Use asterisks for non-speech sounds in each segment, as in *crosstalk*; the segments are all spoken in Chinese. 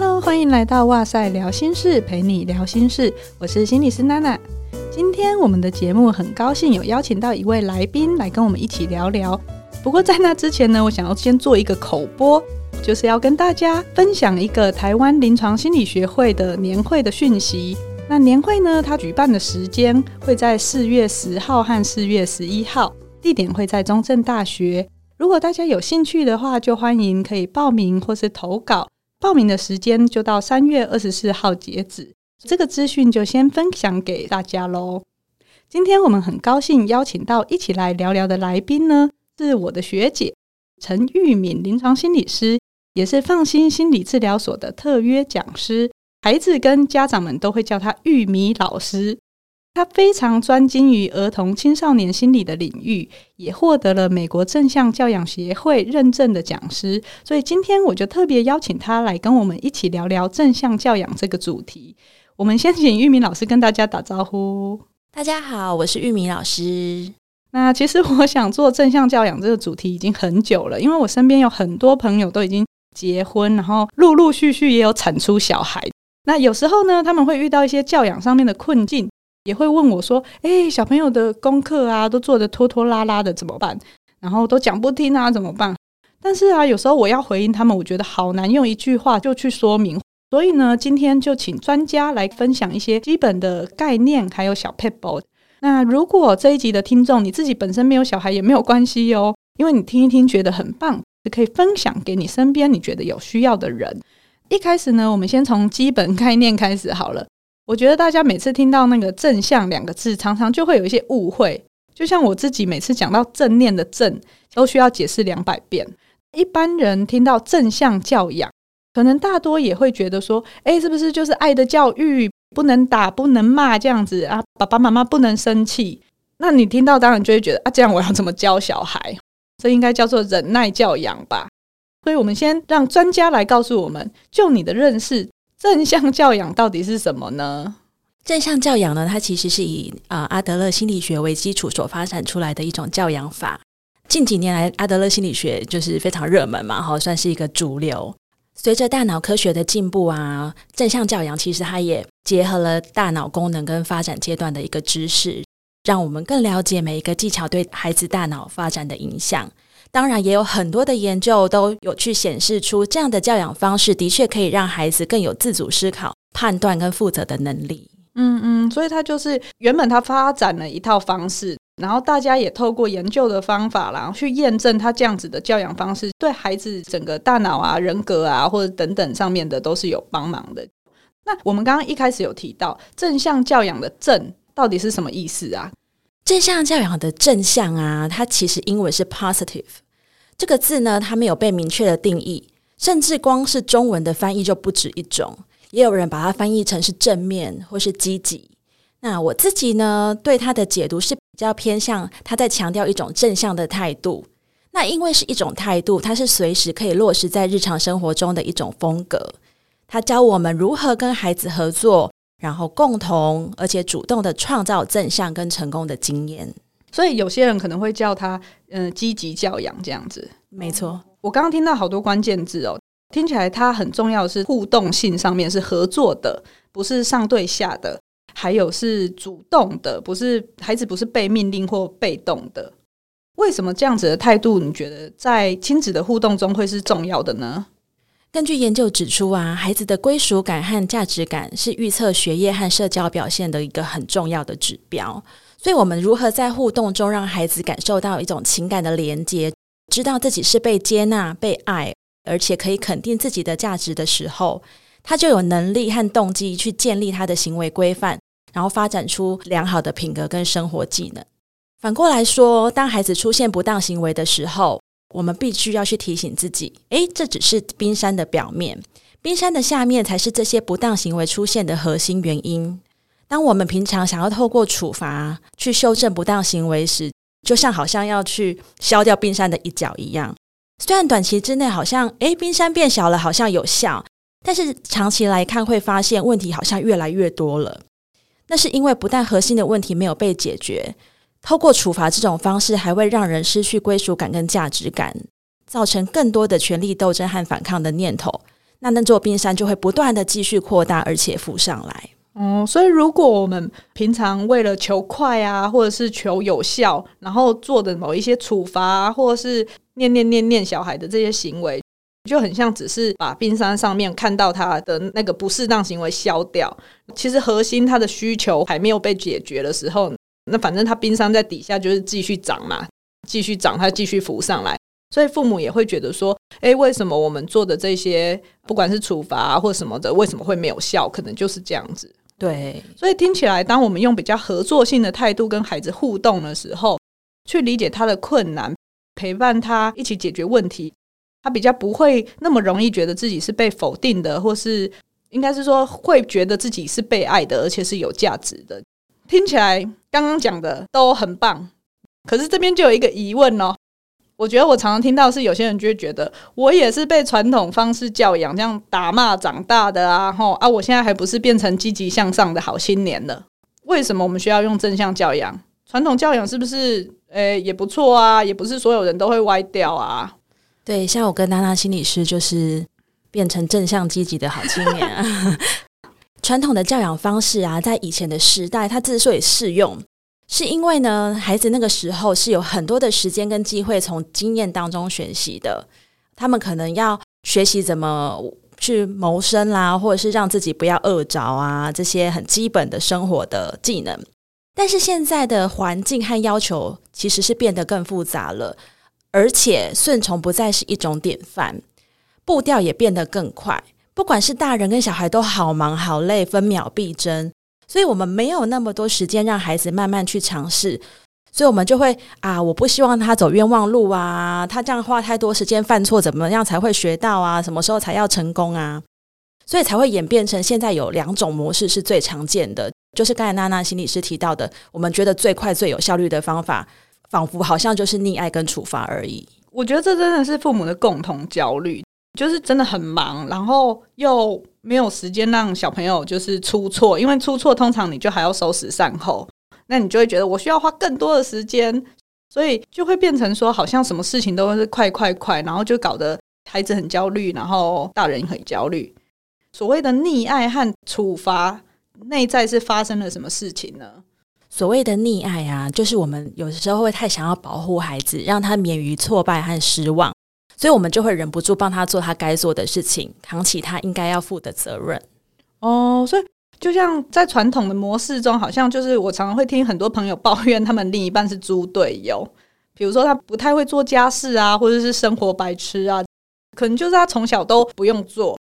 Hello，欢迎来到哇塞聊心事，陪你聊心事。我是心理师娜娜。今天我们的节目很高兴有邀请到一位来宾来跟我们一起聊聊。不过在那之前呢，我想要先做一个口播，就是要跟大家分享一个台湾临床心理学会的年会的讯息。那年会呢，它举办的时间会在四月十号和四月十一号，地点会在中正大学。如果大家有兴趣的话，就欢迎可以报名或是投稿。报名的时间就到三月二十四号截止。这个资讯就先分享给大家喽。今天我们很高兴邀请到一起来聊聊的来宾呢，是我的学姐陈玉敏，临床心理师，也是放心心理治疗所的特约讲师。孩子跟家长们都会叫他玉米老师，他非常专精于儿童青少年心理的领域，也获得了美国正向教养协会认证的讲师。所以今天我就特别邀请他来跟我们一起聊聊正向教养这个主题。我们先请玉米老师跟大家打招呼。大家好，我是玉米老师。那其实我想做正向教养这个主题已经很久了，因为我身边有很多朋友都已经结婚，然后陆陆续续也有产出小孩。那有时候呢，他们会遇到一些教养上面的困境，也会问我说：“诶，小朋友的功课啊，都做得拖拖拉拉的，怎么办？然后都讲不听啊，怎么办？”但是啊，有时候我要回应他们，我觉得好难用一句话就去说明。所以呢，今天就请专家来分享一些基本的概念，还有小撇步。那如果这一集的听众你自己本身没有小孩也没有关系哦，因为你听一听觉得很棒，就可以分享给你身边你觉得有需要的人。一开始呢，我们先从基本概念开始好了。我觉得大家每次听到那个“正向”两个字，常常就会有一些误会。就像我自己每次讲到正念的“正”，都需要解释两百遍。一般人听到正向教养，可能大多也会觉得说：“诶，是不是就是爱的教育？不能打，不能骂这样子啊？爸爸妈妈不能生气？”那你听到当然就会觉得啊，这样我要怎么教小孩？这应该叫做忍耐教养吧？所以，我们先让专家来告诉我们，就你的认识，正向教养到底是什么呢？正向教养呢，它其实是以啊、阿德勒心理学为基础所发展出来的一种教养法。近几年来，阿德勒心理学就是非常热门嘛，哈，算是一个主流。随着大脑科学的进步啊，正向教养其实它也结合了大脑功能跟发展阶段的一个知识，让我们更了解每一个技巧对孩子大脑发展的影响。当然，也有很多的研究都有去显示出，这样的教养方式的确可以让孩子更有自主思考、判断跟负责的能力。嗯嗯，所以他就是原本他发展了一套方式，然后大家也透过研究的方法，然后去验证他这样子的教养方式对孩子整个大脑啊、人格啊或者等等上面的都是有帮忙的。那我们刚刚一开始有提到正向教养的“正”到底是什么意思啊？正向教养的正向啊，它其实英文是 positive 这个字呢，它没有被明确的定义，甚至光是中文的翻译就不止一种，也有人把它翻译成是正面或是积极。那我自己呢，对它的解读是比较偏向它在强调一种正向的态度。那因为是一种态度，它是随时可以落实在日常生活中的一种风格。它教我们如何跟孩子合作。然后共同而且主动的创造正向跟成功的经验，所以有些人可能会叫他嗯、呃、积极教养这样子。没错，我刚刚听到好多关键字哦，听起来它很重要的是互动性上面是合作的，不是上对下的，还有是主动的，不是孩子不是被命令或被动的。为什么这样子的态度，你觉得在亲子的互动中会是重要的呢？根据研究指出啊，孩子的归属感和价值感是预测学业和社交表现的一个很重要的指标。所以，我们如何在互动中让孩子感受到一种情感的连接，知道自己是被接纳、被爱，而且可以肯定自己的价值的时候，他就有能力和动机去建立他的行为规范，然后发展出良好的品格跟生活技能。反过来说，当孩子出现不当行为的时候，我们必须要去提醒自己，诶，这只是冰山的表面，冰山的下面才是这些不当行为出现的核心原因。当我们平常想要透过处罚去修正不当行为时，就像好像要去削掉冰山的一角一样。虽然短期之内好像，诶，冰山变小了，好像有效，但是长期来看会发现问题好像越来越多了。那是因为不但核心的问题没有被解决。透过处罚这种方式，还会让人失去归属感跟价值感，造成更多的权力斗争和反抗的念头，那那座冰山就会不断的继续扩大，而且浮上来。哦，所以如果我们平常为了求快啊，或者是求有效，然后做的某一些处罚，或者是念念念念小孩的这些行为，就很像只是把冰山上面看到他的那个不适当行为消掉，其实核心他的需求还没有被解决的时候，那反正他冰山在底下就是继续涨嘛，继续涨，它继续浮上来。所以父母也会觉得说，诶，为什么我们做的这些，不管是处罚啊或什么的，为什么会没有效？可能就是这样子。对，所以听起来，当我们用比较合作性的态度跟孩子互动的时候，去理解他的困难，陪伴他一起解决问题，他比较不会那么容易觉得自己是被否定的，或是应该是说会觉得自己是被爱的，而且是有价值的。听起来刚刚讲的都很棒，可是这边就有一个疑问哦。我觉得我常常听到是有些人就会觉得我也是被传统方式教养这样打骂长大的啊，吼啊，我现在还不是变成积极向上的好青年了？为什么我们需要用正向教养？传统教养是不是诶、欸、也不错啊？也不是所有人都会歪掉啊？对，像我跟娜娜心理师就是变成正向积极的好青年啊。*laughs* 传统的教养方式啊，在以前的时代，它之所以适用。是因为呢，孩子那个时候是有很多的时间跟机会从经验当中学习的，他们可能要学习怎么去谋生啦，或者是让自己不要饿着啊，这些很基本的生活的技能。但是现在的环境和要求其实是变得更复杂了，而且顺从不再是一种典范，步调也变得更快，不管是大人跟小孩都好忙好累，分秒必争。所以我们没有那么多时间让孩子慢慢去尝试，所以我们就会啊，我不希望他走冤枉路啊，他这样花太多时间犯错，怎么样才会学到啊？什么时候才要成功啊？所以才会演变成现在有两种模式是最常见的，就是刚才娜娜心理师提到的，我们觉得最快最有效率的方法，仿佛好像就是溺爱跟处罚而已。我觉得这真的是父母的共同焦虑。就是真的很忙，然后又没有时间让小朋友就是出错，因为出错通常你就还要收拾善后，那你就会觉得我需要花更多的时间，所以就会变成说好像什么事情都是快快快，然后就搞得孩子很焦虑，然后大人很焦虑。所谓的溺爱和处罚，内在是发生了什么事情呢？所谓的溺爱啊，就是我们有的时候会太想要保护孩子，让他免于挫败和失望。所以，我们就会忍不住帮他做他该做的事情，扛起他应该要负的责任。哦，所以就像在传统的模式中，好像就是我常常会听很多朋友抱怨，他们另一半是猪队友。比如说，他不太会做家事啊，或者是生活白痴啊，可能就是他从小都不用做。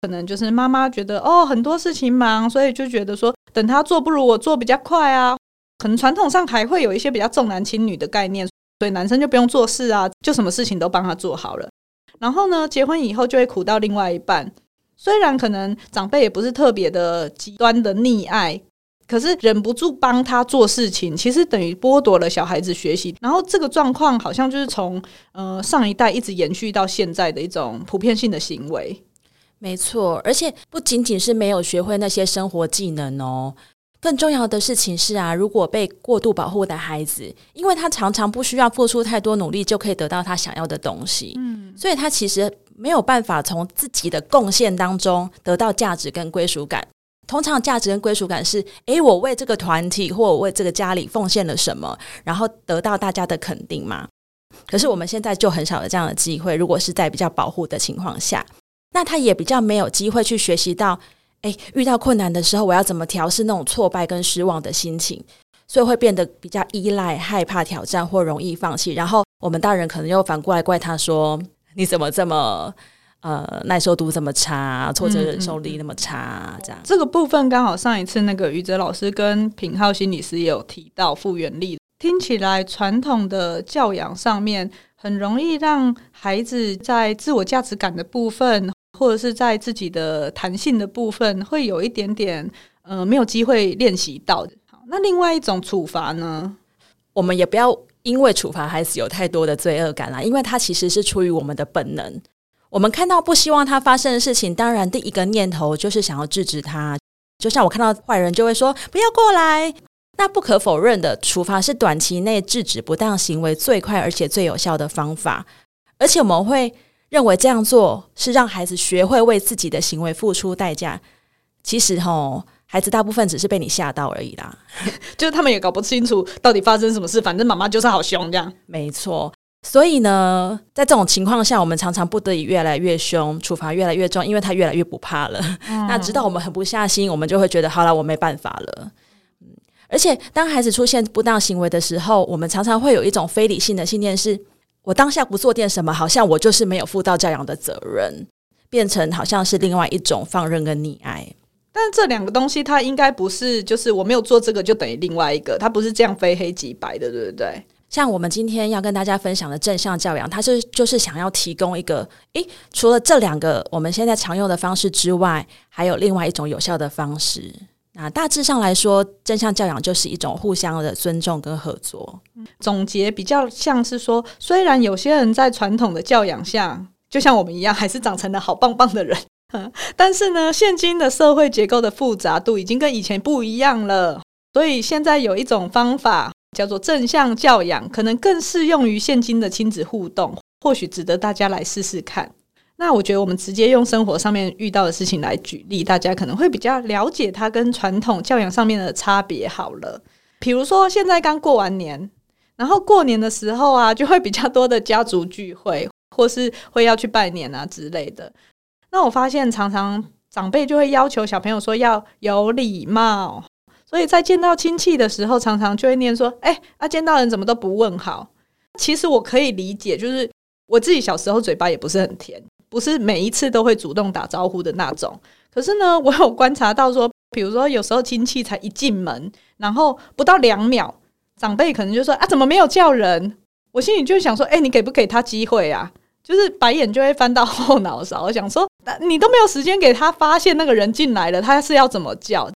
可能就是妈妈觉得哦，很多事情忙，所以就觉得说等他做不如我做比较快啊。可能传统上还会有一些比较重男轻女的概念。所以男生就不用做事啊，就什么事情都帮他做好了。然后呢，结婚以后就会苦到另外一半。虽然可能长辈也不是特别的极端的溺爱，可是忍不住帮他做事情，其实等于剥夺了小孩子学习。然后这个状况好像就是从呃上一代一直延续到现在的一种普遍性的行为。没错，而且不仅仅是没有学会那些生活技能哦。更重要的事情是啊，如果被过度保护的孩子，因为他常常不需要付出太多努力就可以得到他想要的东西，嗯，所以他其实没有办法从自己的贡献当中得到价值跟归属感。通常价值跟归属感是，诶，我为这个团体或我为这个家里奉献了什么，然后得到大家的肯定嘛。可是我们现在就很少有这样的机会。如果是在比较保护的情况下，那他也比较没有机会去学习到。诶，遇到困难的时候，我要怎么调试那种挫败跟失望的心情？所以会变得比较依赖、害怕挑战或容易放弃。然后我们大人可能又反过来怪他说：“你怎么这么呃耐受度这么差，挫折忍受力那么差？”这样这个部分刚好上一次那个于哲老师跟品浩心理师也有提到复原力。听起来传统的教养上面很容易让孩子在自我价值感的部分。或者是在自己的弹性的部分，会有一点点呃没有机会练习到。好，那另外一种处罚呢？我们也不要因为处罚孩子有太多的罪恶感啦，因为它其实是出于我们的本能。我们看到不希望它发生的事情，当然第一个念头就是想要制止他。就像我看到坏人就会说不要过来。那不可否认的，处罚是短期内制止不当行为最快而且最有效的方法，而且我们会。认为这样做是让孩子学会为自己的行为付出代价。其实吼，孩子大部分只是被你吓到而已啦，*laughs* 就是他们也搞不清楚到底发生什么事，反正妈妈就是好凶这样。没错。所以呢，在这种情况下，我们常常不得已越来越凶，处罚越来越重，因为他越来越不怕了。嗯、*laughs* 那直到我们狠不下心，我们就会觉得好了，我没办法了。嗯，而且当孩子出现不当行为的时候，我们常常会有一种非理性的信念：是我当下不做点什么，好像我就是没有负到教养的责任，变成好像是另外一种放任跟溺爱。但这两个东西，它应该不是就是我没有做这个就等于另外一个，它不是这样非黑即白的，对不对？像我们今天要跟大家分享的正向教养，它是就是想要提供一个，诶，除了这两个我们现在常用的方式之外，还有另外一种有效的方式。那大致上来说，正向教养就是一种互相的尊重跟合作。总结比较像是说，虽然有些人在传统的教养下，就像我们一样，还是长成了好棒棒的人，但是呢，现今的社会结构的复杂度已经跟以前不一样了，所以现在有一种方法。叫做正向教养，可能更适用于现今的亲子互动，或许值得大家来试试看。那我觉得我们直接用生活上面遇到的事情来举例，大家可能会比较了解它跟传统教养上面的差别。好了，比如说现在刚过完年，然后过年的时候啊，就会比较多的家族聚会，或是会要去拜年啊之类的。那我发现常常长辈就会要求小朋友说要有礼貌。所以在见到亲戚的时候，常常就会念说：“哎，啊，见到人怎么都不问好？”其实我可以理解，就是我自己小时候嘴巴也不是很甜，不是每一次都会主动打招呼的那种。可是呢，*laughs* 我有观察到说，比如说有时候亲戚才一进门，然后不到两秒，长辈可能就说：“啊，怎么没有叫人？”我心里就想说：“哎，你给不给他机会啊？”就是白眼就会翻到后脑勺，我想说：“你都没有时间给他发现那个人进来了，他是要怎么叫？”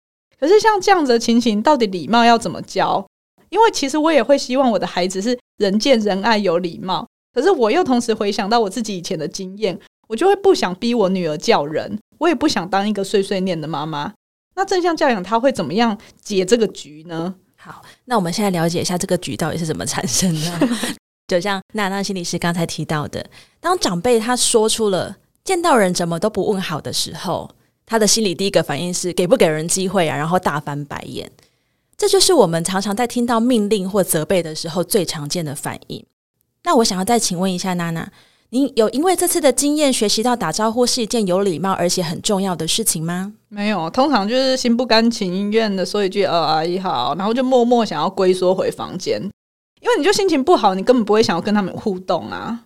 可是像这样子的情形，到底礼貌要怎么教？因为其实我也会希望我的孩子是人见人爱、有礼貌。可是我又同时回想到我自己以前的经验，我就会不想逼我女儿叫人，我也不想当一个碎碎念的妈妈。那正向教养他会怎么样解这个局呢？好，那我们现在了解一下这个局到底是怎么产生的。*laughs* 就像娜娜心理师刚才提到的，当长辈他说出了见到人怎么都不问好的时候。他的心里第一个反应是给不给人机会啊，然后大翻白眼。这就是我们常常在听到命令或责备的时候最常见的反应。那我想要再请问一下娜娜，您有因为这次的经验学习到打招呼是一件有礼貌而且很重要的事情吗？没有，通常就是心不甘情愿的说一句“呃，阿姨好”，然后就默默想要龟缩回房间，因为你就心情不好，你根本不会想要跟他们互动啊。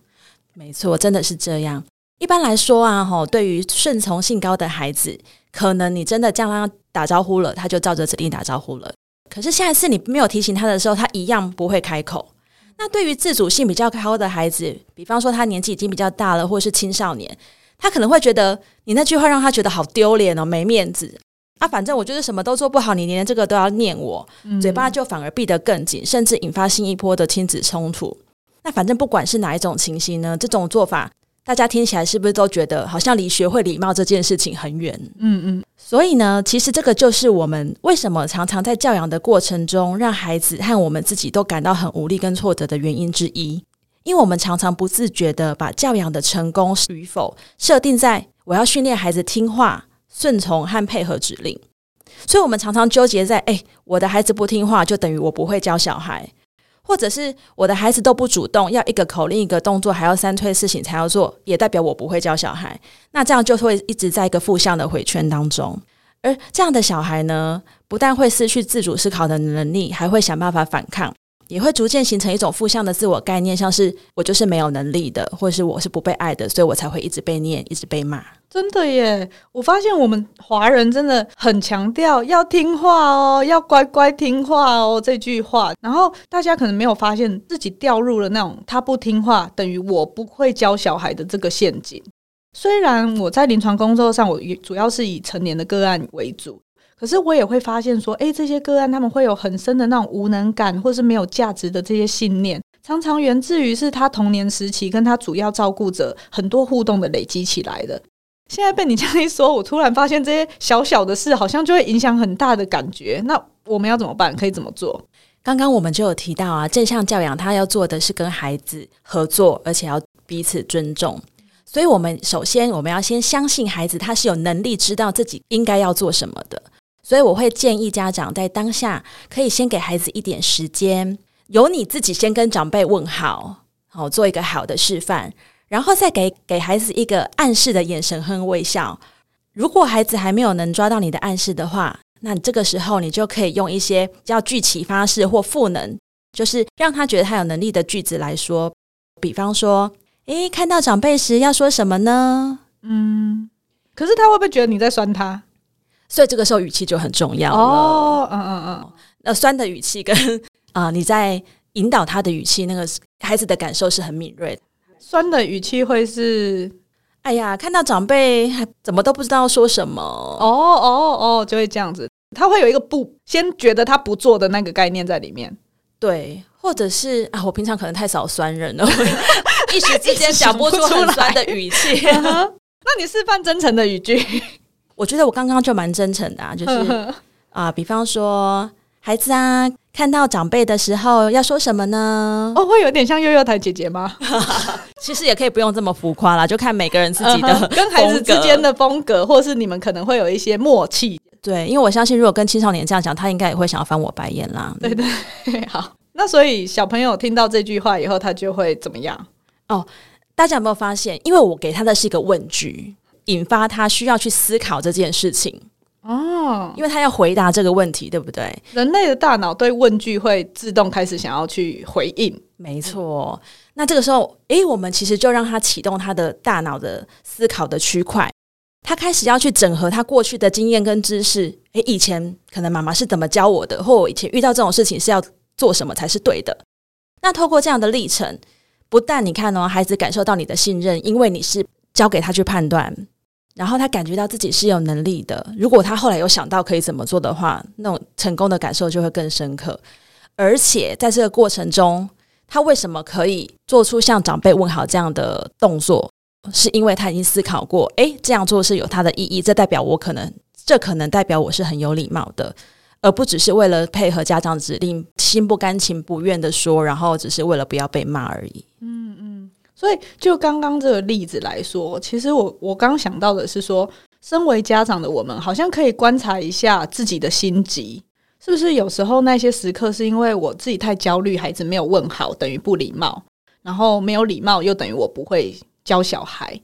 没错，真的是这样。一般来说啊，吼，对于顺从性高的孩子，可能你真的这样让他打招呼了，他就照着指令打招呼了。可是下一次你没有提醒他的时候，他一样不会开口。那对于自主性比较高的孩子，比方说他年纪已经比较大了，或是青少年，他可能会觉得你那句话让他觉得好丢脸哦，没面子啊。反正我就是什么都做不好，你连这个都要念我，嗯、嘴巴就反而闭得更紧，甚至引发新一波的亲子冲突。那反正不管是哪一种情形呢，这种做法。大家听起来是不是都觉得好像离学会礼貌这件事情很远？嗯嗯。所以呢，其实这个就是我们为什么常常在教养的过程中，让孩子和我们自己都感到很无力跟挫折的原因之一。因为我们常常不自觉地把教养的成功与否设定在我要训练孩子听话、顺从和配合指令，所以我们常常纠结在：哎，我的孩子不听话，就等于我不会教小孩。或者是我的孩子都不主动，要一个口令一个动作，还要三推四请才要做，也代表我不会教小孩。那这样就会一直在一个负向的回圈当中。而这样的小孩呢，不但会失去自主思考的能力，还会想办法反抗。也会逐渐形成一种负向的自我概念，像是我就是没有能力的，或是我是不被爱的，所以我才会一直被念，一直被骂。真的耶！我发现我们华人真的很强调要听话哦，要乖乖听话哦这句话。然后大家可能没有发现自己掉入了那种他不听话等于我不会教小孩的这个陷阱。虽然我在临床工作上，我主要是以成年的个案为主。可是我也会发现说，诶，这些个案他们会有很深的那种无能感，或是没有价值的这些信念，常常源自于是他童年时期跟他主要照顾者很多互动的累积起来的。现在被你这样一说，我突然发现这些小小的事好像就会影响很大的感觉。那我们要怎么办？可以怎么做？刚刚我们就有提到啊，正向教养他要做的是跟孩子合作，而且要彼此尊重。所以我们首先我们要先相信孩子，他是有能力知道自己应该要做什么的。所以我会建议家长在当下可以先给孩子一点时间，由你自己先跟长辈问好，好做一个好的示范，然后再给给孩子一个暗示的眼神和微笑。如果孩子还没有能抓到你的暗示的话，那这个时候你就可以用一些叫具启发式或赋能，就是让他觉得他有能力的句子来说，比方说。诶，看到长辈时要说什么呢？嗯，可是他会不会觉得你在酸他？所以这个时候语气就很重要了。哦，嗯嗯嗯，那酸的语气跟啊、呃、你在引导他的语气，那个孩子的感受是很敏锐的。酸的语气会是，哎呀，看到长辈还怎么都不知道说什么？哦哦哦，就会这样子。他会有一个不先觉得他不做的那个概念在里面。对，或者是啊，我平常可能太少酸人了。*laughs* 一时之间讲不出很酸的语气，*laughs* *laughs* 那你示范真诚的语句。我觉得我刚刚就蛮真诚的啊，就是啊、呃，比方说孩子啊，看到长辈的时候要说什么呢？哦，会有点像幼幼台姐姐吗？*laughs* 其实也可以不用这么浮夸啦，就看每个人自己的、*laughs* uh 跟孩子之间的风格，或是你们可能会有一些默契。对，因为我相信，如果跟青少年这样讲，他应该也会想要翻我白眼啦。对对，好。那所以小朋友听到这句话以后，他就会怎么样？哦，大家有没有发现？因为我给他的是一个问句，引发他需要去思考这件事情。哦，因为他要回答这个问题，对不对？人类的大脑对问句会自动开始想要去回应。没错。那这个时候，诶，我们其实就让他启动他的大脑的思考的区块，他开始要去整合他过去的经验跟知识。诶，以前可能妈妈是怎么教我的，或我以前遇到这种事情是要做什么才是对的。那透过这样的历程。不但你看哦，孩子感受到你的信任，因为你是交给他去判断，然后他感觉到自己是有能力的。如果他后来有想到可以怎么做的话，那种成功的感受就会更深刻。而且在这个过程中，他为什么可以做出像长辈问好这样的动作？是因为他已经思考过，诶，这样做是有他的意义，这代表我可能，这可能代表我是很有礼貌的。而不只是为了配合家长指令，心不甘情不愿的说，然后只是为了不要被骂而已。嗯嗯，所以就刚刚这个例子来说，其实我我刚想到的是说，身为家长的我们，好像可以观察一下自己的心急，是不是有时候那些时刻是因为我自己太焦虑，孩子没有问好等于不礼貌，然后没有礼貌又等于我不会教小孩，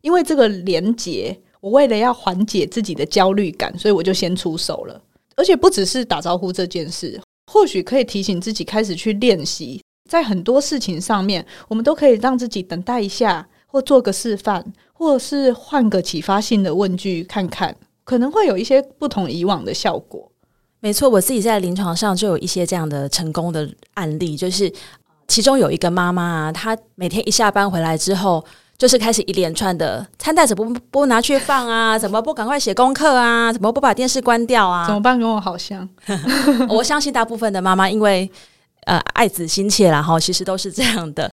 因为这个连结，我为了要缓解自己的焦虑感，所以我就先出手了。而且不只是打招呼这件事，或许可以提醒自己开始去练习，在很多事情上面，我们都可以让自己等待一下，或做个示范，或者是换个启发性的问句看看，可能会有一些不同以往的效果。没错，我自己在临床上就有一些这样的成功的案例，就是其中有一个妈妈啊，她每天一下班回来之后。就是开始一连串的餐袋子不不拿去放啊？怎么不赶快写功课啊？怎么不把电视关掉啊？*laughs* 怎么办？跟我好像。我相信大部分的妈妈因为呃爱子心切啦哈，其实都是这样的。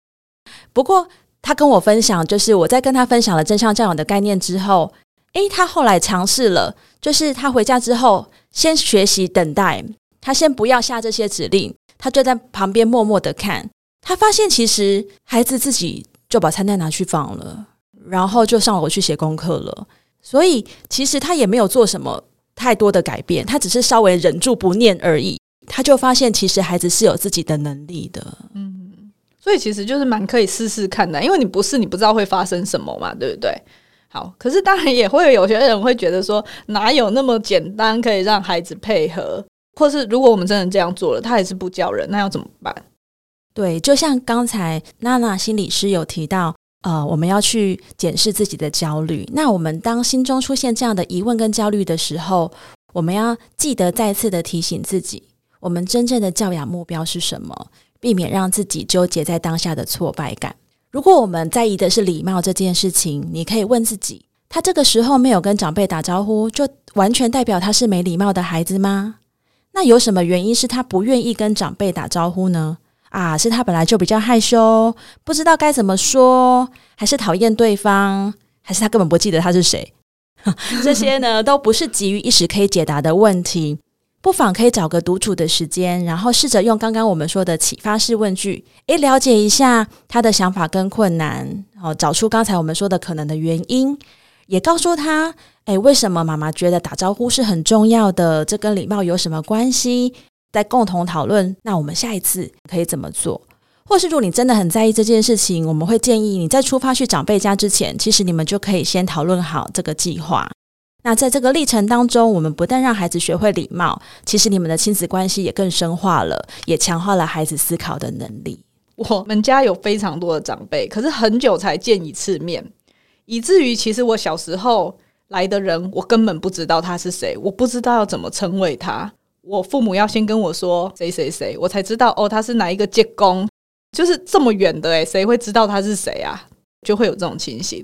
不过他跟我分享，就是我在跟他分享了正向教养的概念之后，诶，他后来尝试了，就是他回家之后先学习等待，他先不要下这些指令，他就在旁边默默的看，他发现其实孩子自己。就把餐袋拿去放了，然后就上楼去写功课了。所以其实他也没有做什么太多的改变，他只是稍微忍住不念而已。他就发现其实孩子是有自己的能力的。嗯，所以其实就是蛮可以试试看的，因为你不试，你不知道会发生什么嘛，对不对？好，可是当然也会有些人会觉得说，哪有那么简单可以让孩子配合？或是如果我们真的这样做了，他还是不叫人，那要怎么办？对，就像刚才娜娜心理师有提到，呃，我们要去检视自己的焦虑。那我们当心中出现这样的疑问跟焦虑的时候，我们要记得再次的提醒自己，我们真正的教养目标是什么，避免让自己纠结在当下的挫败感。如果我们在意的是礼貌这件事情，你可以问自己：他这个时候没有跟长辈打招呼，就完全代表他是没礼貌的孩子吗？那有什么原因是他不愿意跟长辈打招呼呢？啊，是他本来就比较害羞，不知道该怎么说，还是讨厌对方，还是他根本不记得他是谁？*laughs* 这些呢，都不是急于一时可以解答的问题。不妨可以找个独处的时间，然后试着用刚刚我们说的启发式问句，诶，了解一下他的想法跟困难，哦，找出刚才我们说的可能的原因，也告诉他，诶，为什么妈妈觉得打招呼是很重要的？这跟礼貌有什么关系？再共同讨论，那我们下一次可以怎么做？或是如果你真的很在意这件事情，我们会建议你在出发去长辈家之前，其实你们就可以先讨论好这个计划。那在这个历程当中，我们不但让孩子学会礼貌，其实你们的亲子关系也更深化了，也强化了孩子思考的能力。我们家有非常多的长辈，可是很久才见一次面，以至于其实我小时候来的人，我根本不知道他是谁，我不知道要怎么称谓他。我父母要先跟我说谁谁谁，我才知道哦，他是哪一个舅公，就是这么远的诶，谁会知道他是谁啊？就会有这种情形。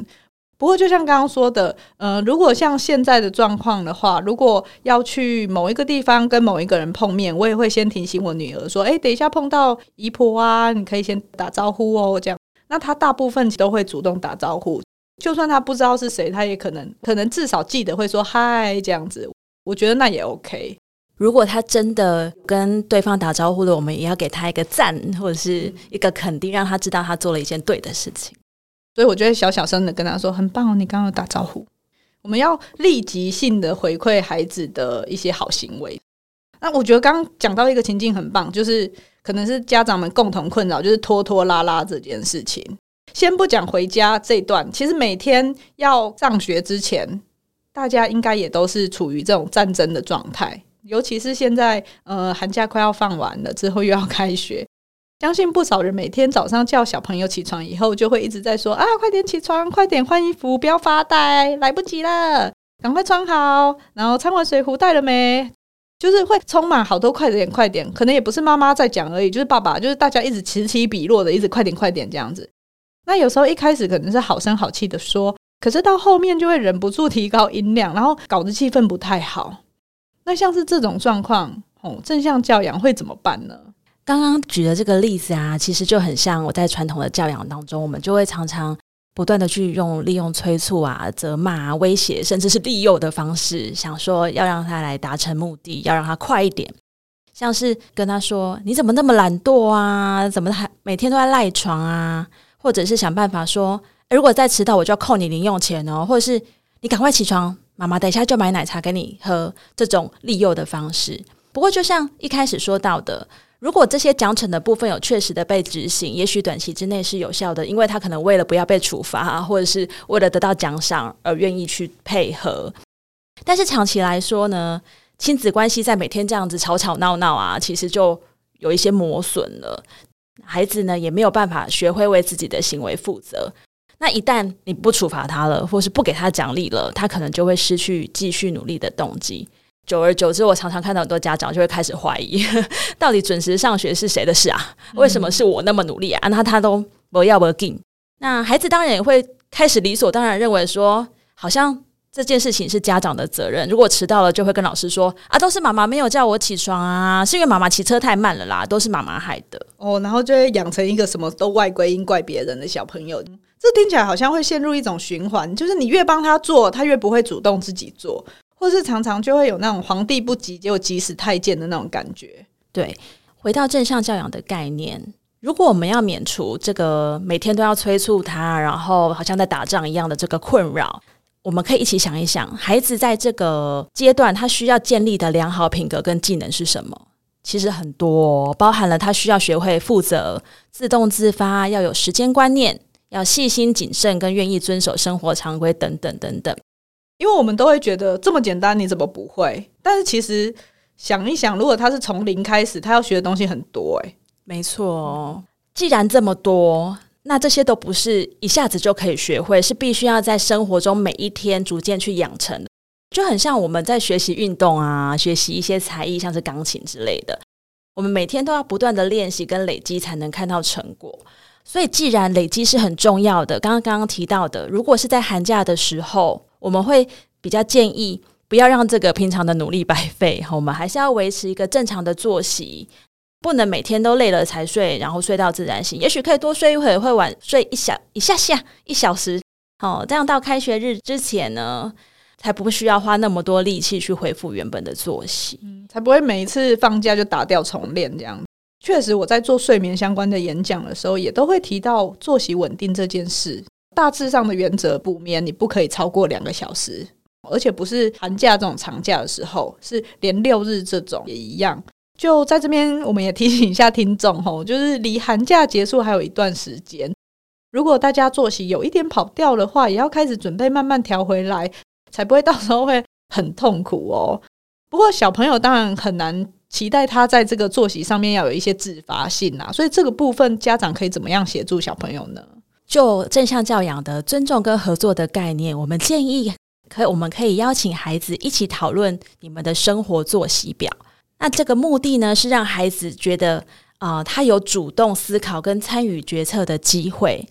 不过，就像刚刚说的，呃，如果像现在的状况的话，如果要去某一个地方跟某一个人碰面，我也会先提醒我女儿说：“哎，等一下碰到姨婆啊，你可以先打招呼哦。”这样，那她大部分都会主动打招呼，就算她不知道是谁，她也可能可能至少记得会说“嗨”这样子。我觉得那也 OK。如果她真的跟对方打招呼了，我们也要给她一个赞或者是一个肯定，让她知道她做了一件对的事情。所以我觉得小小声的跟他说很棒哦，你刚刚有打招呼。我们要立即性的回馈孩子的一些好行为。那我觉得刚刚讲到一个情境很棒，就是可能是家长们共同困扰，就是拖拖拉拉这件事情。先不讲回家这一段，其实每天要上学之前，大家应该也都是处于这种战争的状态。尤其是现在，呃，寒假快要放完了，之后又要开学。相信不少人每天早上叫小朋友起床以后，就会一直在说啊，快点起床，快点换衣服，不要发呆，来不及了，赶快穿好。然后餐完水壶带了没？就是会充满好多快点快点，可能也不是妈妈在讲而已，就是爸爸，就是大家一直此起彼落的，一直快点快点这样子。那有时候一开始可能是好声好气的说，可是到后面就会忍不住提高音量，然后搞得气氛不太好。那像是这种状况，哦，正向教养会怎么办呢？刚刚举的这个例子啊，其实就很像我在传统的教养当中，我们就会常常不断的去用利用催促啊、责骂、威胁，甚至是利诱的方式，想说要让他来达成目的，要让他快一点。像是跟他说：“你怎么那么懒惰啊？怎么还每天都在赖床啊？”或者是想办法说：“如果再迟到，我就要扣你零用钱哦。”或者是“你赶快起床，妈妈等一下就买奶茶给你喝。”这种利诱的方式。不过，就像一开始说到的。如果这些奖惩的部分有确实的被执行，也许短期之内是有效的，因为他可能为了不要被处罚，或者是为了得到奖赏而愿意去配合。但是长期来说呢，亲子关系在每天这样子吵吵闹闹啊，其实就有一些磨损了。孩子呢也没有办法学会为自己的行为负责。那一旦你不处罚他了，或是不给他奖励了，他可能就会失去继续努力的动机。久而久之，我常常看到很多家长就会开始怀疑，*laughs* 到底准时上学是谁的事啊？为什么是我那么努力啊？那他都不要不给。那孩子当然也会开始理所当然认为说，好像这件事情是家长的责任。如果迟到了，就会跟老师说啊，都是妈妈没有叫我起床啊，是因为妈妈骑车太慢了啦，都是妈妈害的。哦，然后就会养成一个什么都外归因怪别人的小朋友。这听起来好像会陷入一种循环，就是你越帮他做，他越不会主动自己做。或是常常就会有那种皇帝不急就急死太监的那种感觉。对，回到正向教养的概念，如果我们要免除这个每天都要催促他，然后好像在打仗一样的这个困扰，我们可以一起想一想，孩子在这个阶段他需要建立的良好品格跟技能是什么？其实很多，包含了他需要学会负责、自动自发，要有时间观念，要细心谨慎，跟愿意遵守生活常规等等等等。因为我们都会觉得这么简单，你怎么不会？但是其实想一想，如果他是从零开始，他要学的东西很多诶。没错，既然这么多，那这些都不是一下子就可以学会，是必须要在生活中每一天逐渐去养成。就很像我们在学习运动啊，学习一些才艺，像是钢琴之类的，我们每天都要不断的练习跟累积，才能看到成果。所以，既然累积是很重要的，刚刚刚刚提到的，如果。是在寒假的时候。我们会比较建议不要让这个平常的努力白费，我们还是要维持一个正常的作息，不能每天都累了才睡，然后睡到自然醒。也许可以多睡一会儿，会晚睡一小一下下一小时，哦，这样到开学日之前呢，才不需要花那么多力气去恢复原本的作息，才不会每一次放假就打掉重练这样。确实，我在做睡眠相关的演讲的时候，也都会提到作息稳定这件事。大致上的原则，不眠你不可以超过两个小时，而且不是寒假这种长假的时候，是连六日这种也一样。就在这边，我们也提醒一下听众吼，*laughs* 就是离寒假结束还有一段时间，如果大家作息有一点跑掉的话，也要开始准备慢慢调回来，才不会到时候会很痛苦哦。*laughs* 不过小朋友当然很难。期待他在这个作息上面要有一些自发性啊，所以这个部分家长可以怎么样协助小朋友呢？就正向教养的尊重跟合作的概念，我们建议可以，我们可以邀请孩子一起讨论你们的生活作息表。那这个目的呢，是让孩子觉得啊、他有主动思考跟参与决策的机会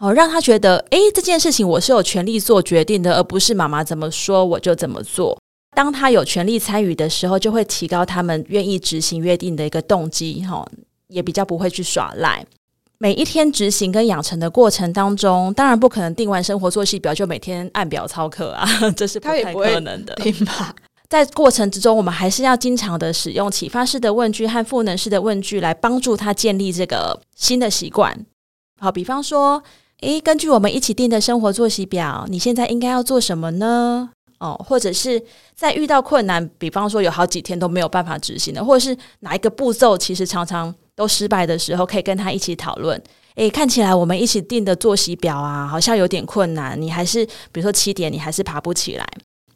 哦、让他觉得，诶，这件事情我是有权利做决定的，而不是妈妈怎么说我就怎么做。当他有权利参与的时候，就会提高他们愿意执行约定的一个动机，哈，也比较不会去耍赖。每一天执行跟养成的过程当中，当然不可能定完生活作息表就每天按表操课啊，*laughs* 这是不太可能的。在过程之中，我们还是要经常的使用启发式的问句和赋能式的问句来帮助他建立这个新的习惯。好，比方说，诶，根据我们一起定的生活作息表，你现在应该要做什么呢？哦，或者是在遇到困难，比方说有好几天都没有办法执行的，或者是哪一个步骤其实常常都失败的时候，可以跟他一起讨论。诶，看起来我们一起定的作息表啊，好像有点困难。你还是比如说七点，你还是爬不起来。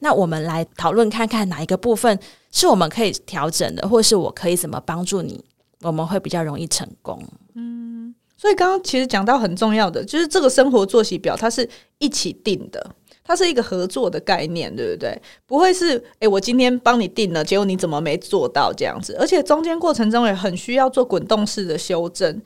那我们来讨论看看哪一个部分是我们可以调整的，或是我可以怎么帮助你，我们会比较容易成功。嗯，所以刚刚其实讲到很重要的，就是这个生活作息表，它是一起定的。它是一个合作的概念，对不对？不会是诶，我今天帮你定了，结果你怎么没做到这样子？而且中间过程中也很需要做滚动式的修正，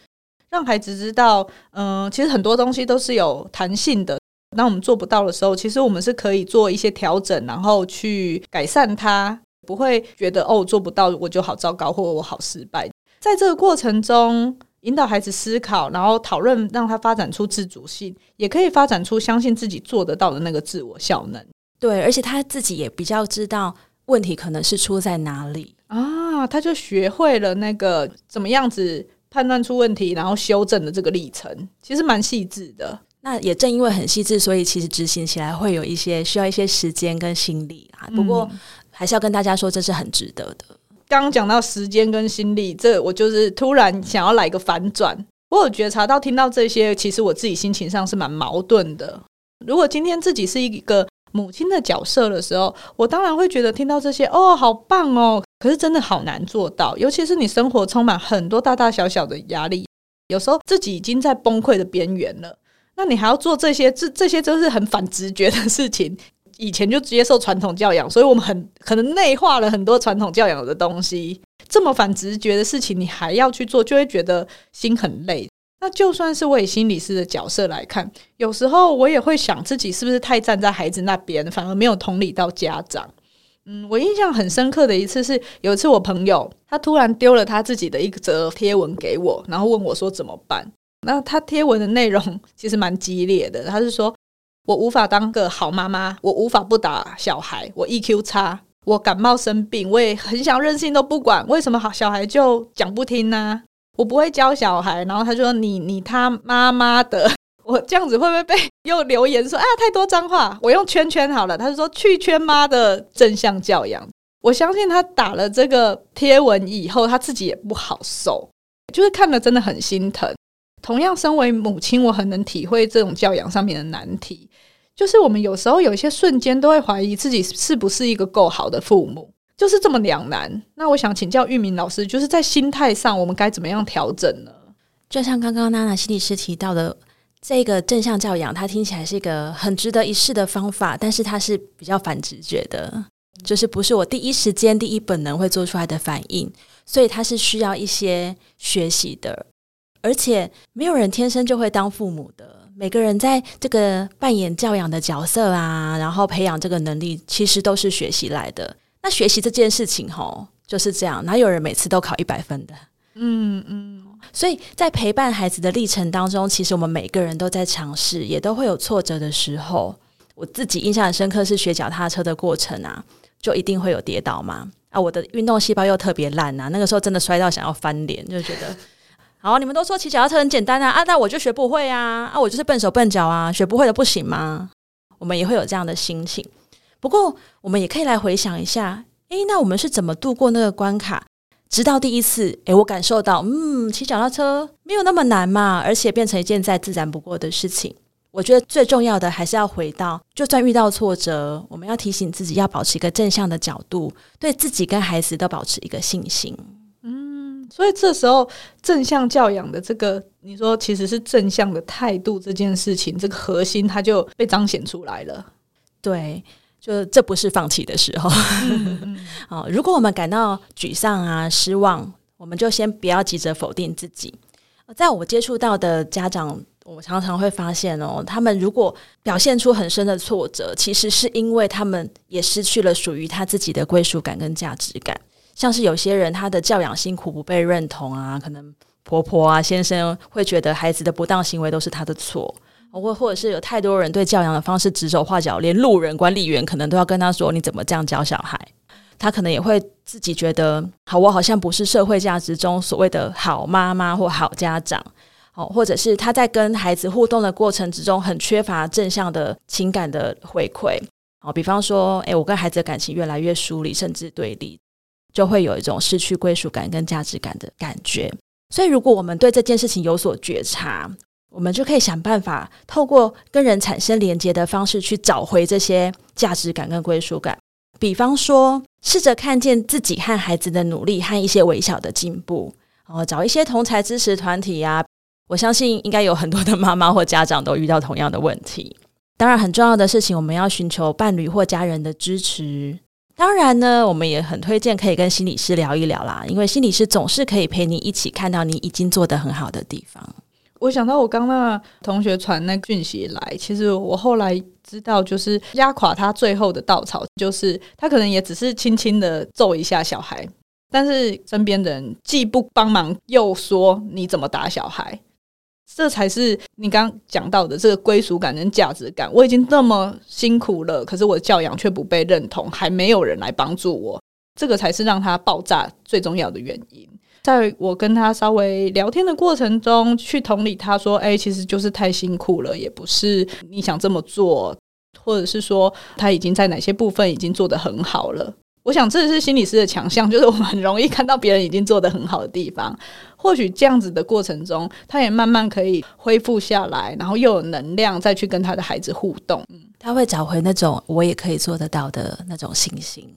让孩子知道，嗯、其实很多东西都是有弹性的。当我们做不到的时候，其实我们是可以做一些调整，然后去改善它，不会觉得哦，做不到我就好糟糕，或者我好失败。在这个过程中。引导孩子思考，然后讨论，让他发展出自主性，也可以发展出相信自己做得到的那个自我效能。对，而且他自己也比较知道问题可能是出在哪里啊，他就学会了那个怎么样子判断出问题，然后修正的这个历程，其实蛮细致的。那也正因为很细致，所以其实执行起来会有一些需要一些时间跟心力啊。不过还是要跟大家说，这是很值得的。刚讲到时间跟心力，这我就是突然想要来个反转。我有觉察到，听到这些，其实我自己心情上是蛮矛盾的。如果今天自己是一个母亲的角色的时候，我当然会觉得听到这些，哦，好棒哦。可是真的好难做到，尤其是你生活充满很多大大小小的压力，有时候自己已经在崩溃的边缘了，那你还要做这些，这这些都是很反直觉的事情。以前就接受传统教养，所以我们很可能内化了很多传统教养的东西。这么反直觉的事情，你还要去做，就会觉得心很累。那就算是我以心理师的角色来看，有时候我也会想自己是不是太站在孩子那边，反而没有同理到家长。嗯，我印象很深刻的一次是，有一次我朋友他突然丢了他自己的一则贴文给我，然后问我说怎么办。那他贴文的内容其实蛮激烈的，他是说。我无法当个好妈妈，我无法不打小孩，我 EQ 差，我感冒生病，我也很想任性都不管，为什么好小孩就讲不听呢、我不会教小孩，然后他就说你你他妈妈的，*laughs* 我这样子会不会被又留言说啊太多脏话？我用圈圈好了，他就说去圈妈的正向教养。我相信他打了这个贴文以后，他自己也不好受，就是看了真的很心疼。同样，身为母亲，我很能体会这种教养上面的难题。就是我们有时候有一些瞬间都会怀疑自己是不是一个够好的父母，就是这么两难。那我想请教玉明老师，就是在心态上，我们该怎么样调整呢？就像刚刚娜娜心理师提到的，这个正向教养，它听起来是一个很值得一试的方法，但是它是比较反直觉的，就是不是我第一时间、第一本能会做出来的反应，所以它是需要一些学习的。而且没有人天生就会当父母的，每个人在这个扮演教养的角色啊，然后培养这个能力，其实都是学习来的。那学习这件事情，吼，就是这样，哪有人每次都考一百分的？嗯嗯。所以在陪伴孩子的历程当中，其实我们每个人都在尝试，也都会有挫折的时候。我自己印象很深刻是学脚踏车的过程啊，就一定会有跌倒嘛。啊，我的运动细胞又特别烂啊，那个时候真的摔到想要翻脸，就觉得，好，你们都说骑脚踏车很简单啊，啊，那我就学不会啊，啊，我就是笨手笨脚啊，学不会的不行吗？我们也会有这样的心情。不过，我们也可以来回想一下，诶，那我们是怎么度过那个关卡？直到第一次，诶，我感受到，嗯，骑脚踏车没有那么难嘛，而且变成一件再自然不过的事情。我觉得最重要的还是要回到，就算遇到挫折，我们要提醒自己要保持一个正向的角度，对自己跟孩子都保持一个信心。嗯，所以这时候正向教养的这个，你说其实是正向的态度这件事情，这个核心它就被彰显出来了。对。就这不是放弃的时候。嗯嗯、*laughs* 哦，如果我们感到沮丧啊、失望，我们就先不要急着否定自己。在我接触到的家长，我常常会发现哦，他们如果表现出很深的挫折，其实是因为他们也失去了属于他自己的归属感跟价值感。像是有些人，他的教养辛苦不被认同啊，可能婆婆啊、先生会觉得孩子的不当行为都是他的错。或或者是有太多人对教养的方式指手画脚，连路人、管理员可能都要跟他说：“你怎么这样教小孩？”他可能也会自己觉得：“好，我好像不是社会价值中所谓的好妈妈或好家长。”哦，或者是他在跟孩子互动的过程之中，很缺乏正向的情感的回馈。哦，比方说，诶，我跟孩子的感情越来越疏离，甚至对立，就会有一种失去归属感跟价值感的感觉。所以，如果我们对这件事情有所觉察，我们就可以想办法，透过跟人产生连接的方式，去找回这些价值感跟归属感。比方说，试着看见自己和孩子的努力和一些微小的进步，哦，找一些同才支持团体呀。我相信应该有很多的妈妈或家长都遇到同样的问题。当然，很重要的事情，我们要寻求伴侣或家人的支持。当然呢，我们也很推荐可以跟心理师聊一聊啦，因为心理师总是可以陪你一起看到你已经做得很好的地方。我想到我刚那同学传那讯息来，其实我后来知道，就是压垮他最后的稻草，就是他可能也只是轻轻的揍一下小孩，但是身边的人既不帮忙，又说你怎么打小孩，这才是你刚刚讲到的这个归属感跟价值感。我已经那么辛苦了，可是我的教养却不被认同，还没有人来帮助我，这个才是让他爆炸最重要的原因。在我跟他稍微聊天的过程中，去同理他说：“哎，其实就是太辛苦了，也不是你想这么做，或者是说他已经在哪些部分已经做得很好了。”我想这是心理师的强项，就是我们很容易看到别人已经做得很好的地方。或许这样子的过程中，他也慢慢可以恢复下来，然后又有能量再去跟他的孩子互动。嗯，他会找回那种我也可以做得到的那种信心。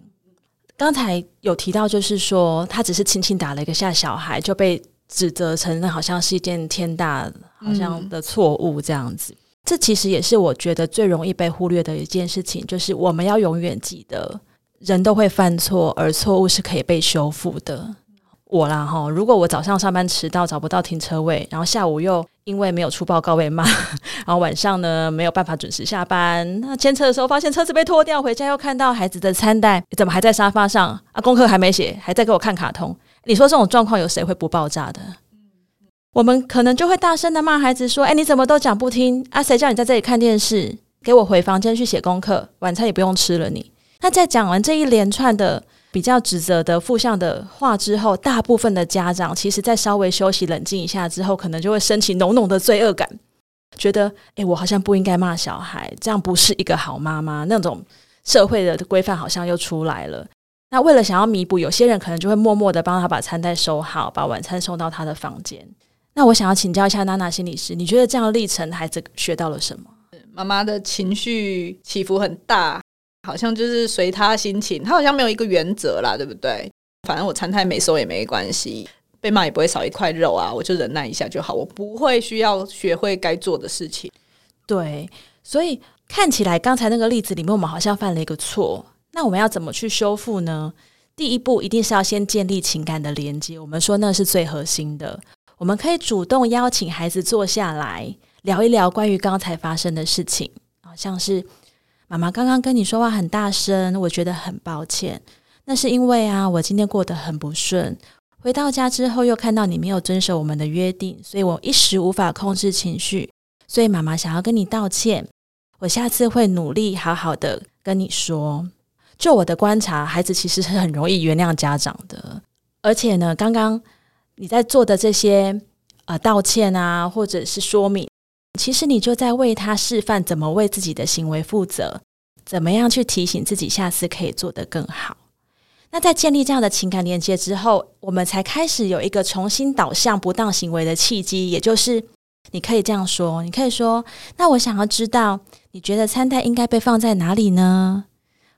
刚才有提到，就是说他只是轻轻打了一个下小孩，就被指责成那好像是一件天大好像的错误这样子。嗯。这其实也是我觉得最容易被忽略的一件事情，就是我们要永远记得，人都会犯错，而错误是可以被修复的。我啦哈，如果我早上上班迟到找不到停车位，然后下午又因为没有出报告被骂，然后晚上呢没有办法准时下班，那牵车的时候发现车子被拖掉，回家又看到孩子的餐袋怎么还在沙发上啊？功课还没写，还在给我看卡通。你说这种状况有谁会不爆炸的？我们可能就会大声的骂孩子说：“哎，你怎么都讲不听啊？谁叫你在这里看电视？给我回房间去写功课，晚餐也不用吃了你。”那在讲完这一连串的。比较指责的负向的话之后，大部分的家长其实，在稍微休息、冷静一下之后，可能就会升起浓浓的罪恶感，觉得，哎，我好像不应该骂小孩，这样不是一个好妈妈。那种社会的规范好像又出来了。那为了想要弥补，有些人可能就会默默的帮他把餐袋收好，把晚餐送到他的房间。那我想要请教一下娜娜心理师，你觉得这样的历程，孩子学到了什么？妈妈的情绪起伏很大。好像就是随他心情，他好像没有一个原则啦，对不对？反正我餐台没收也没关系，被骂也不会少一块肉啊，我就忍耐一下就好，我不会需要学会该做的事情。对，所以看起来刚才那个例子里面，我们好像犯了一个错。那我们要怎么去修复呢？第一步一定是要先建立情感的连接，我们说那是最核心的。我们可以主动邀请孩子坐下来聊一聊关于刚才发生的事情，好像是。妈妈刚刚跟你说话很大声，我觉得很抱歉。那是因为啊，我今天过得很不顺，回到家之后又看到你没有遵守我们的约定，所以我一时无法控制情绪。所以妈妈想要跟你道歉。我下次会努力好好的跟你说。就我的观察，孩子其实是很容易原谅家长的。而且呢，刚刚你在做的这些呃道歉啊，或者是说明，其实你就在为他示范怎么为自己的行为负责，怎么样去提醒自己下次可以做得更好。那在建立这样的情感连接之后，我们才开始有一个重新导向不当行为的契机，也就是你可以这样说，你可以说：“那我想要知道，你觉得餐袋应该被放在哪里呢？”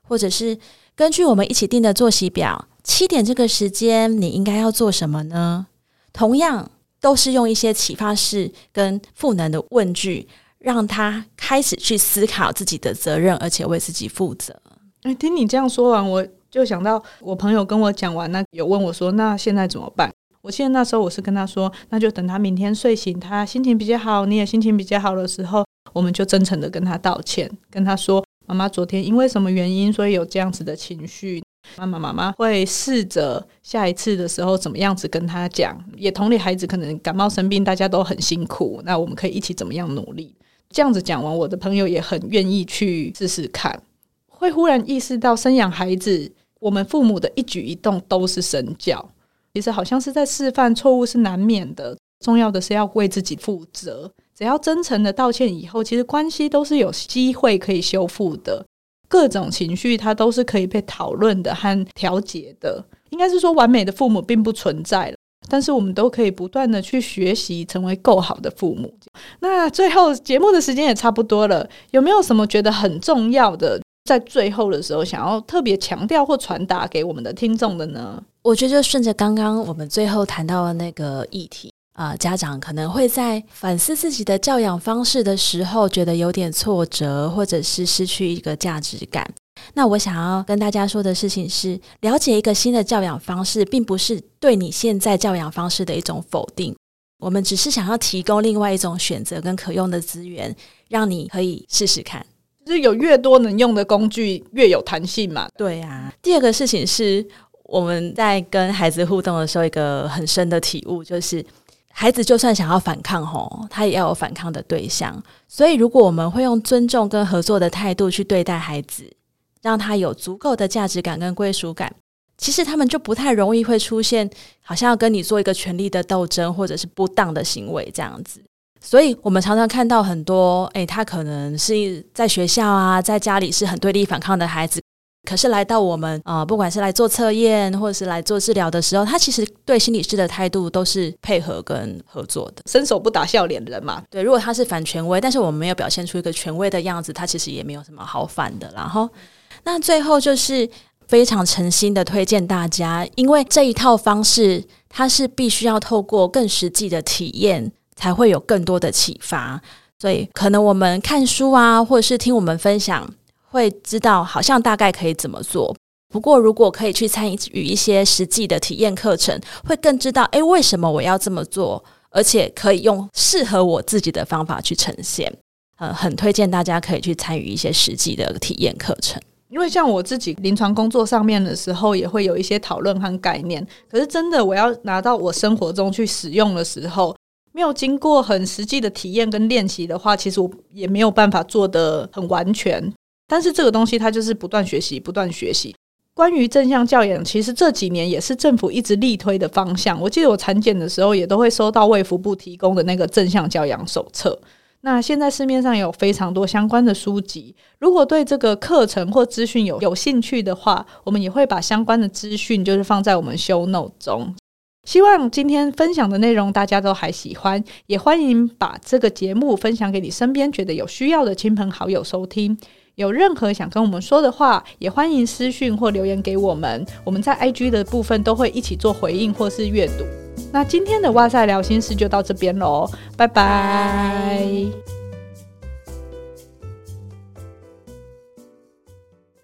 或者是根据我们一起定的作息表，七点这个时间你应该要做什么呢？同样都是用一些启发式跟赋能的问句，让他开始去思考自己的责任，而且为自己负责。哎，听你这样说完，我就想到我朋友跟我讲完，那有问我说：“那现在怎么办？”我记得那时候我是跟他说：“那就等他明天睡醒，他心情比较好，你也心情比较好的时候，我们就真诚的跟他道歉，跟他说。”妈妈昨天因为什么原因，所以有这样子的情绪。妈妈妈妈会试着下一次的时候怎么样子跟他讲，也同理孩子可能感冒生病，大家都很辛苦，那我们可以一起怎么样努力？这样子讲完，我的朋友也很愿意去试试看，会忽然意识到生养孩子，我们父母的一举一动都是身教，其实好像是在示范错误是难免的，重要的是要为自己负责。只要真诚的道歉以后，其实关系都是有机会可以修复的。各种情绪它都是可以被讨论的和调节的。应该是说，完美的父母并不存在了，但是我们都可以不断的去学习，成为够好的父母。那最后节目的时间也差不多了，有没有什么觉得很重要的，在最后的时候想要特别强调或传达给我们的听众的呢？我觉得就顺着刚刚我们最后谈到的那个议题。啊、呃，家长可能会在反思自己的教养方式的时候，觉得有点挫折，或者是失去一个价值感。那我想要跟大家说的事情是，了解一个新的教养方式，并不是对你现在教养方式的一种否定。我们只是想要提供另外一种选择跟可用的资源，让你可以试试看。就是有越多能用的工具，越有弹性嘛。对啊。第二个事情是，我们在跟孩子互动的时候，一个很深的体悟就是。孩子就算想要反抗吼，他也要有反抗的对象。所以，如果我们会用尊重跟合作的态度去对待孩子，让他有足够的价值感跟归属感，其实他们就不太容易会出现好像要跟你做一个权力的斗争，或者是不当的行为这样子。所以我们常常看到很多，诶，他可能是在学校啊，在家里是很对立反抗的孩子。可是来到我们啊、呃，不管是来做测验或者是来做治疗的时候，他其实对心理师的态度都是配合跟合作的，伸手不打笑脸人嘛。对，如果他是反权威，但是我们没有表现出一个权威的样子，他其实也没有什么好反的。然后，那最后就是非常诚心的推荐大家，因为这一套方式它是必须要透过更实际的体验，才会有更多的启发。所以，可能我们看书啊，或者是听我们分享。会知道好像大概可以怎么做，不过如果可以去参与一些实际的体验课程，会更知道诶，为什么我要这么做，而且可以用适合我自己的方法去呈现。呃，很推荐大家可以去参与一些实际的体验课程，因为像我自己临床工作上面的时候，也会有一些讨论和概念。可是真的我要拿到我生活中去使用的时候，没有经过很实际的体验跟练习的话，其实我也没有办法做得很完全。但是这个东西它就是不断学习，不断学习。关于正向教养，其实这几年也是政府一直力推的方向。我记得我产检的时候也都会收到卫福部提供的那个正向教养手册。那现在市面上有非常多相关的书籍，如果对这个课程或资讯有有兴趣的话，我们也会把相关的资讯就是放在我们 show note 中。希望今天分享的内容大家都还喜欢，也欢迎把这个节目分享给你身边觉得有需要的亲朋好友收听。有任何想跟我们说的话，也欢迎私讯或留言给我们。我们在 IG 的部分都会一起做回应或是阅读。那今天的哇塞聊心事就到这边喽，拜拜。